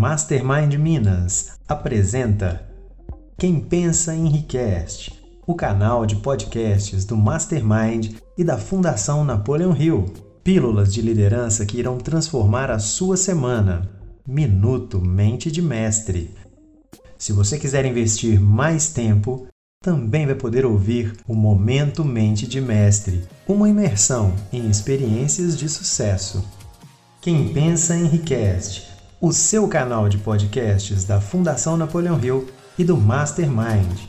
Mastermind Minas apresenta Quem Pensa Enriquece, o canal de podcasts do Mastermind e da Fundação Napoleon Hill. Pílulas de liderança que irão transformar a sua semana. Minuto Mente de Mestre. Se você quiser investir mais tempo, também vai poder ouvir o Momento Mente de Mestre, uma imersão em experiências de sucesso. Quem pensa enriquece, o seu canal de podcasts da Fundação Napoleão Hill e do Mastermind.